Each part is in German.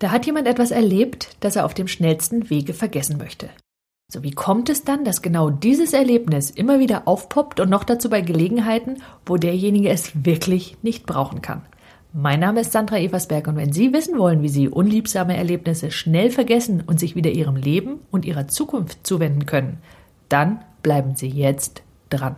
Da hat jemand etwas erlebt, das er auf dem schnellsten Wege vergessen möchte. So wie kommt es dann, dass genau dieses Erlebnis immer wieder aufpoppt und noch dazu bei Gelegenheiten, wo derjenige es wirklich nicht brauchen kann? Mein Name ist Sandra Eversberg und wenn Sie wissen wollen, wie Sie unliebsame Erlebnisse schnell vergessen und sich wieder Ihrem Leben und Ihrer Zukunft zuwenden können, dann bleiben Sie jetzt dran.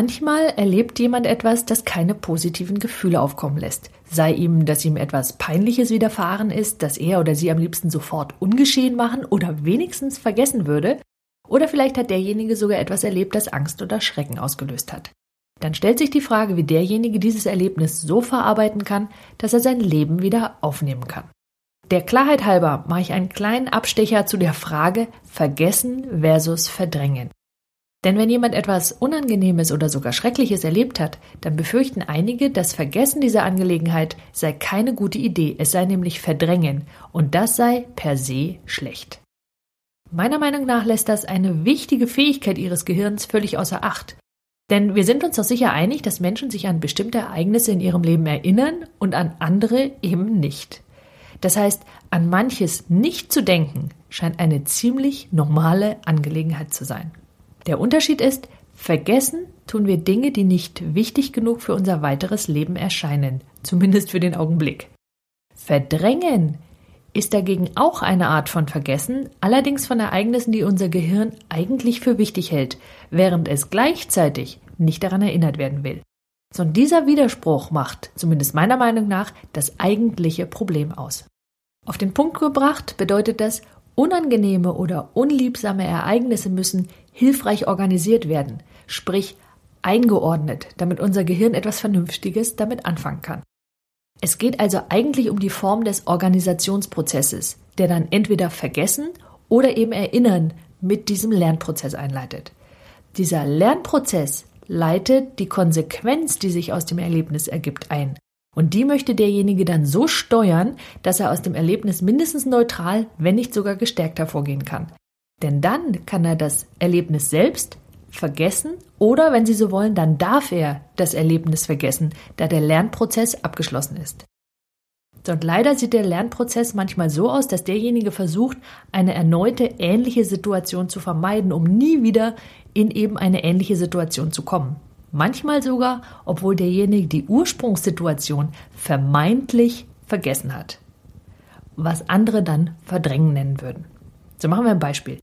Manchmal erlebt jemand etwas, das keine positiven Gefühle aufkommen lässt. Sei ihm, dass ihm etwas Peinliches widerfahren ist, das er oder sie am liebsten sofort ungeschehen machen oder wenigstens vergessen würde. Oder vielleicht hat derjenige sogar etwas erlebt, das Angst oder Schrecken ausgelöst hat. Dann stellt sich die Frage, wie derjenige dieses Erlebnis so verarbeiten kann, dass er sein Leben wieder aufnehmen kann. Der Klarheit halber mache ich einen kleinen Abstecher zu der Frage Vergessen versus Verdrängen. Denn wenn jemand etwas Unangenehmes oder sogar Schreckliches erlebt hat, dann befürchten einige, das Vergessen dieser Angelegenheit sei keine gute Idee, es sei nämlich Verdrängen, und das sei per se schlecht. Meiner Meinung nach lässt das eine wichtige Fähigkeit ihres Gehirns völlig außer Acht. Denn wir sind uns doch sicher einig, dass Menschen sich an bestimmte Ereignisse in ihrem Leben erinnern und an andere eben nicht. Das heißt, an manches nicht zu denken, scheint eine ziemlich normale Angelegenheit zu sein. Der Unterschied ist, vergessen tun wir Dinge, die nicht wichtig genug für unser weiteres Leben erscheinen, zumindest für den Augenblick. Verdrängen ist dagegen auch eine Art von Vergessen, allerdings von Ereignissen, die unser Gehirn eigentlich für wichtig hält, während es gleichzeitig nicht daran erinnert werden will. So dieser Widerspruch macht, zumindest meiner Meinung nach, das eigentliche Problem aus. Auf den Punkt gebracht bedeutet das, unangenehme oder unliebsame Ereignisse müssen hilfreich organisiert werden, sprich eingeordnet, damit unser Gehirn etwas Vernünftiges damit anfangen kann. Es geht also eigentlich um die Form des Organisationsprozesses, der dann entweder vergessen oder eben erinnern mit diesem Lernprozess einleitet. Dieser Lernprozess leitet die Konsequenz, die sich aus dem Erlebnis ergibt, ein. Und die möchte derjenige dann so steuern, dass er aus dem Erlebnis mindestens neutral, wenn nicht sogar gestärkt hervorgehen kann. Denn dann kann er das Erlebnis selbst vergessen oder, wenn Sie so wollen, dann darf er das Erlebnis vergessen, da der Lernprozess abgeschlossen ist. Und leider sieht der Lernprozess manchmal so aus, dass derjenige versucht, eine erneute ähnliche Situation zu vermeiden, um nie wieder in eben eine ähnliche Situation zu kommen. Manchmal sogar, obwohl derjenige die Ursprungssituation vermeintlich vergessen hat, was andere dann verdrängen nennen würden. So machen wir ein Beispiel.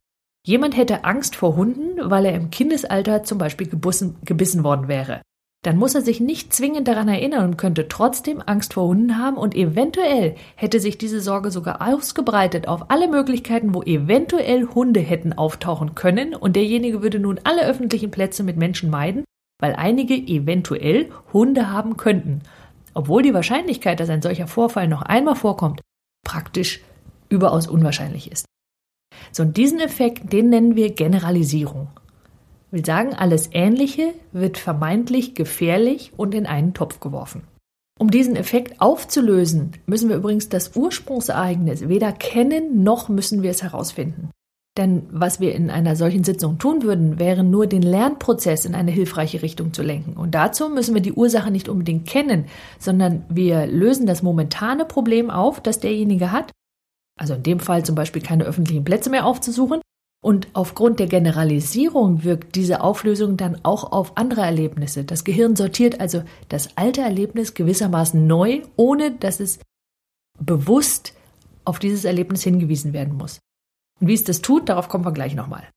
Jemand hätte Angst vor Hunden, weil er im Kindesalter zum Beispiel gebussen, gebissen worden wäre. Dann muss er sich nicht zwingend daran erinnern und könnte trotzdem Angst vor Hunden haben und eventuell hätte sich diese Sorge sogar ausgebreitet auf alle Möglichkeiten, wo eventuell Hunde hätten auftauchen können und derjenige würde nun alle öffentlichen Plätze mit Menschen meiden, weil einige eventuell Hunde haben könnten, obwohl die Wahrscheinlichkeit, dass ein solcher Vorfall noch einmal vorkommt, praktisch überaus unwahrscheinlich ist. So, und diesen Effekt, den nennen wir Generalisierung. Wir sagen, alles Ähnliche wird vermeintlich gefährlich und in einen Topf geworfen. Um diesen Effekt aufzulösen, müssen wir übrigens das Ursprungsereignis weder kennen noch müssen wir es herausfinden. Denn was wir in einer solchen Sitzung tun würden, wäre nur den Lernprozess in eine hilfreiche Richtung zu lenken. Und dazu müssen wir die Ursache nicht unbedingt kennen, sondern wir lösen das momentane Problem auf, das derjenige hat also in dem Fall zum Beispiel keine öffentlichen Plätze mehr aufzusuchen. Und aufgrund der Generalisierung wirkt diese Auflösung dann auch auf andere Erlebnisse. Das Gehirn sortiert also das alte Erlebnis gewissermaßen neu, ohne dass es bewusst auf dieses Erlebnis hingewiesen werden muss. Und wie es das tut, darauf kommen wir gleich nochmal.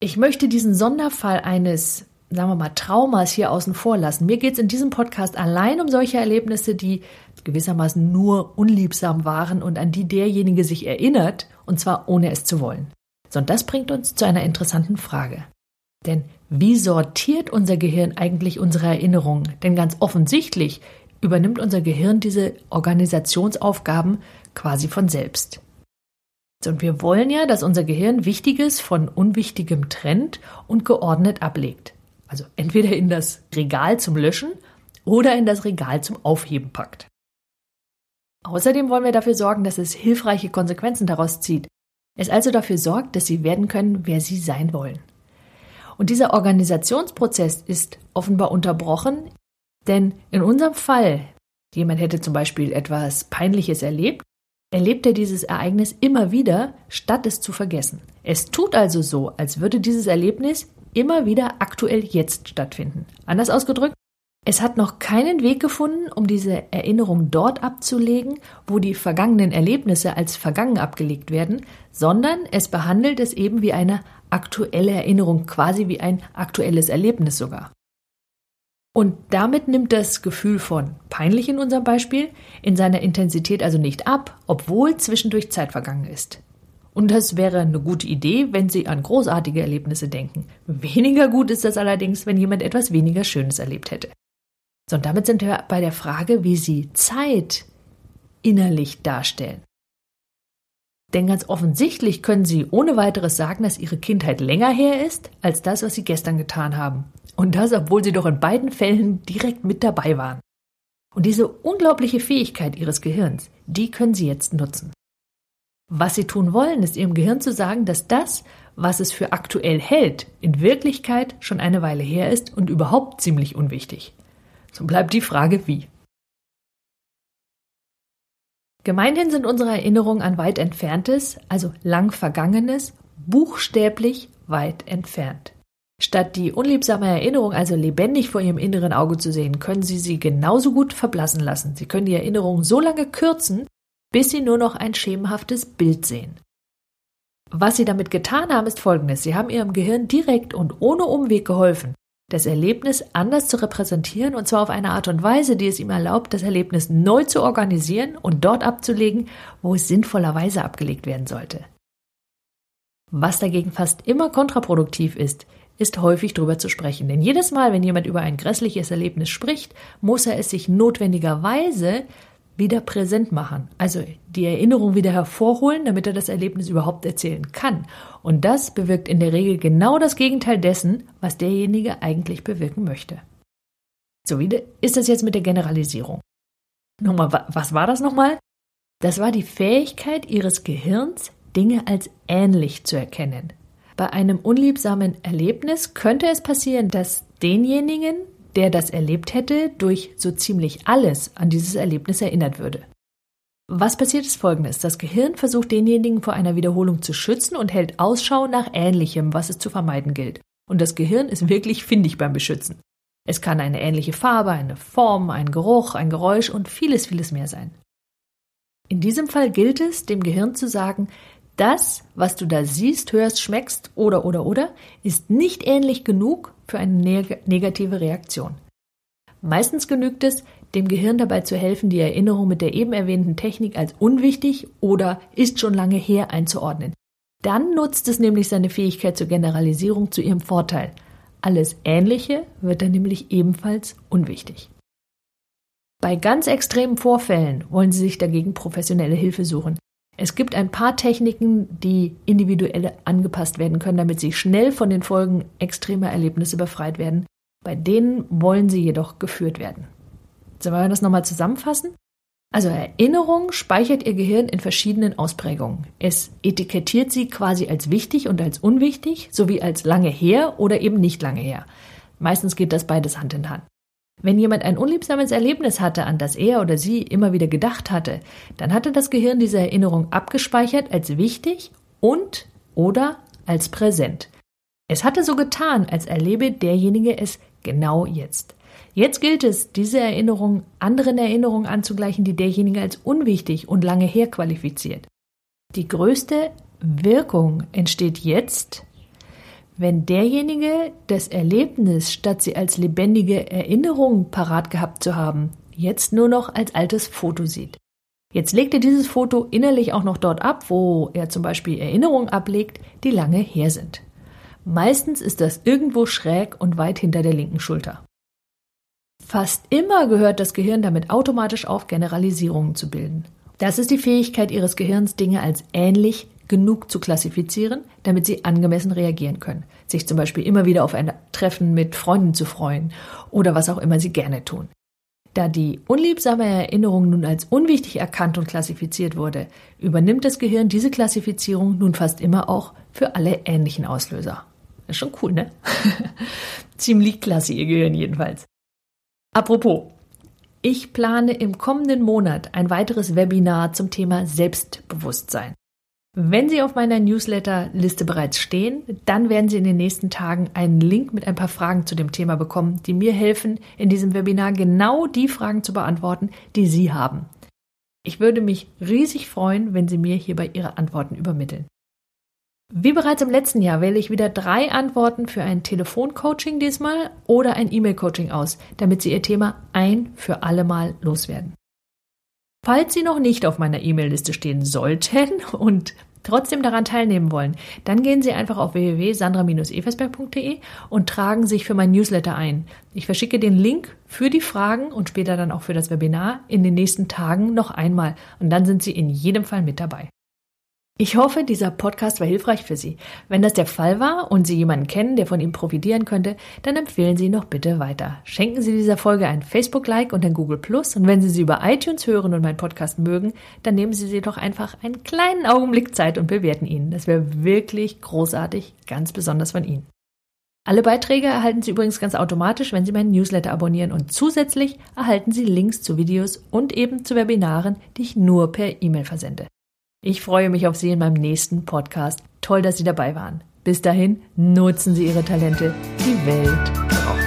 Ich möchte diesen Sonderfall eines sagen wir mal, Traumas hier außen vor lassen. Mir geht es in diesem Podcast allein um solche Erlebnisse, die gewissermaßen nur unliebsam waren und an die derjenige sich erinnert, und zwar ohne es zu wollen. So, und das bringt uns zu einer interessanten Frage. Denn wie sortiert unser Gehirn eigentlich unsere Erinnerungen? Denn ganz offensichtlich übernimmt unser Gehirn diese Organisationsaufgaben quasi von selbst. Und wir wollen ja, dass unser Gehirn Wichtiges von Unwichtigem trennt und geordnet ablegt. Also entweder in das Regal zum Löschen oder in das Regal zum Aufheben packt. Außerdem wollen wir dafür sorgen, dass es hilfreiche Konsequenzen daraus zieht. Es also dafür sorgt, dass sie werden können, wer sie sein wollen. Und dieser Organisationsprozess ist offenbar unterbrochen, denn in unserem Fall, jemand hätte zum Beispiel etwas Peinliches erlebt, erlebt er dieses Ereignis immer wieder, statt es zu vergessen. Es tut also so, als würde dieses Erlebnis immer wieder aktuell jetzt stattfinden. Anders ausgedrückt, es hat noch keinen Weg gefunden, um diese Erinnerung dort abzulegen, wo die vergangenen Erlebnisse als vergangen abgelegt werden, sondern es behandelt es eben wie eine aktuelle Erinnerung, quasi wie ein aktuelles Erlebnis sogar. Und damit nimmt das Gefühl von peinlich in unserem Beispiel in seiner Intensität also nicht ab, obwohl zwischendurch Zeit vergangen ist. Und das wäre eine gute Idee, wenn Sie an großartige Erlebnisse denken. Weniger gut ist das allerdings, wenn jemand etwas weniger Schönes erlebt hätte. So, und damit sind wir bei der Frage, wie Sie Zeit innerlich darstellen. Denn ganz offensichtlich können Sie ohne weiteres sagen, dass Ihre Kindheit länger her ist als das, was Sie gestern getan haben. Und das, obwohl Sie doch in beiden Fällen direkt mit dabei waren. Und diese unglaubliche Fähigkeit Ihres Gehirns, die können Sie jetzt nutzen. Was Sie tun wollen, ist Ihrem Gehirn zu sagen, dass das, was es für aktuell hält, in Wirklichkeit schon eine Weile her ist und überhaupt ziemlich unwichtig. So bleibt die Frage, wie. Gemeinhin sind unsere Erinnerungen an weit entferntes, also lang vergangenes, buchstäblich weit entfernt. Statt die unliebsame Erinnerung also lebendig vor Ihrem inneren Auge zu sehen, können Sie sie genauso gut verblassen lassen. Sie können die Erinnerung so lange kürzen, bis Sie nur noch ein schemenhaftes Bild sehen. Was Sie damit getan haben, ist folgendes. Sie haben Ihrem Gehirn direkt und ohne Umweg geholfen, das Erlebnis anders zu repräsentieren und zwar auf eine Art und Weise, die es ihm erlaubt, das Erlebnis neu zu organisieren und dort abzulegen, wo es sinnvollerweise abgelegt werden sollte. Was dagegen fast immer kontraproduktiv ist, ist häufig darüber zu sprechen. Denn jedes Mal, wenn jemand über ein grässliches Erlebnis spricht, muss er es sich notwendigerweise wieder präsent machen, also die Erinnerung wieder hervorholen, damit er das Erlebnis überhaupt erzählen kann. Und das bewirkt in der Regel genau das Gegenteil dessen, was derjenige eigentlich bewirken möchte. So, wie ist das jetzt mit der Generalisierung? Nochmal, was war das nochmal? Das war die Fähigkeit ihres Gehirns, Dinge als ähnlich zu erkennen. Bei einem unliebsamen Erlebnis könnte es passieren, dass denjenigen, der das erlebt hätte, durch so ziemlich alles an dieses Erlebnis erinnert würde. Was passiert ist folgendes. Das Gehirn versucht denjenigen vor einer Wiederholung zu schützen und hält Ausschau nach Ähnlichem, was es zu vermeiden gilt. Und das Gehirn ist wirklich findig beim Beschützen. Es kann eine ähnliche Farbe, eine Form, ein Geruch, ein Geräusch und vieles, vieles mehr sein. In diesem Fall gilt es, dem Gehirn zu sagen, das, was du da siehst, hörst, schmeckst oder oder oder, ist nicht ähnlich genug für eine neg negative Reaktion. Meistens genügt es, dem Gehirn dabei zu helfen, die Erinnerung mit der eben erwähnten Technik als unwichtig oder ist schon lange her einzuordnen. Dann nutzt es nämlich seine Fähigkeit zur Generalisierung zu ihrem Vorteil. Alles Ähnliche wird dann nämlich ebenfalls unwichtig. Bei ganz extremen Vorfällen wollen Sie sich dagegen professionelle Hilfe suchen. Es gibt ein paar Techniken, die individuell angepasst werden können, damit sie schnell von den Folgen extremer Erlebnisse befreit werden. Bei denen wollen sie jedoch geführt werden. Sollen wir das nochmal zusammenfassen? Also Erinnerung speichert Ihr Gehirn in verschiedenen Ausprägungen. Es etikettiert sie quasi als wichtig und als unwichtig, sowie als lange her oder eben nicht lange her. Meistens geht das beides Hand in Hand. Wenn jemand ein unliebsames Erlebnis hatte, an das er oder sie immer wieder gedacht hatte, dann hatte das Gehirn diese Erinnerung abgespeichert als wichtig und oder als präsent. Es hatte so getan, als erlebe derjenige es genau jetzt. Jetzt gilt es, diese Erinnerung anderen Erinnerungen anzugleichen, die derjenige als unwichtig und lange her qualifiziert. Die größte Wirkung entsteht jetzt, wenn derjenige das Erlebnis, statt sie als lebendige Erinnerung parat gehabt zu haben, jetzt nur noch als altes Foto sieht. Jetzt legt er dieses Foto innerlich auch noch dort ab, wo er zum Beispiel Erinnerungen ablegt, die lange her sind. Meistens ist das irgendwo schräg und weit hinter der linken Schulter. Fast immer gehört das Gehirn damit automatisch auf, Generalisierungen zu bilden. Das ist die Fähigkeit Ihres Gehirns, Dinge als ähnlich genug zu klassifizieren, damit sie angemessen reagieren können. Sich zum Beispiel immer wieder auf ein Treffen mit Freunden zu freuen oder was auch immer sie gerne tun. Da die unliebsame Erinnerung nun als unwichtig erkannt und klassifiziert wurde, übernimmt das Gehirn diese Klassifizierung nun fast immer auch für alle ähnlichen Auslöser. ist schon cool, ne? Ziemlich klasse, ihr Gehirn jedenfalls. Apropos, ich plane im kommenden Monat ein weiteres Webinar zum Thema Selbstbewusstsein. Wenn Sie auf meiner Newsletter-Liste bereits stehen, dann werden Sie in den nächsten Tagen einen Link mit ein paar Fragen zu dem Thema bekommen, die mir helfen, in diesem Webinar genau die Fragen zu beantworten, die Sie haben. Ich würde mich riesig freuen, wenn Sie mir hierbei Ihre Antworten übermitteln. Wie bereits im letzten Jahr wähle ich wieder drei Antworten für ein Telefoncoaching diesmal oder ein E-Mail-Coaching aus, damit Sie Ihr Thema ein für alle Mal loswerden. Falls Sie noch nicht auf meiner E-Mail-Liste stehen sollten und trotzdem daran teilnehmen wollen, dann gehen Sie einfach auf www.sandra-eversberg.de und tragen sich für mein Newsletter ein. Ich verschicke den Link für die Fragen und später dann auch für das Webinar in den nächsten Tagen noch einmal und dann sind Sie in jedem Fall mit dabei. Ich hoffe, dieser Podcast war hilfreich für Sie. Wenn das der Fall war und Sie jemanden kennen, der von ihm profitieren könnte, dann empfehlen Sie ihn noch bitte weiter. Schenken Sie dieser Folge ein Facebook-Like und ein Google Plus und wenn Sie sie über iTunes hören und meinen Podcast mögen, dann nehmen Sie sie doch einfach einen kleinen Augenblick Zeit und bewerten ihn. Das wäre wirklich großartig, ganz besonders von Ihnen. Alle Beiträge erhalten Sie übrigens ganz automatisch, wenn Sie meinen Newsletter abonnieren und zusätzlich erhalten Sie Links zu Videos und eben zu Webinaren, die ich nur per E-Mail versende. Ich freue mich auf Sie in meinem nächsten Podcast. Toll, dass Sie dabei waren. Bis dahin, nutzen Sie Ihre Talente. Die Welt braucht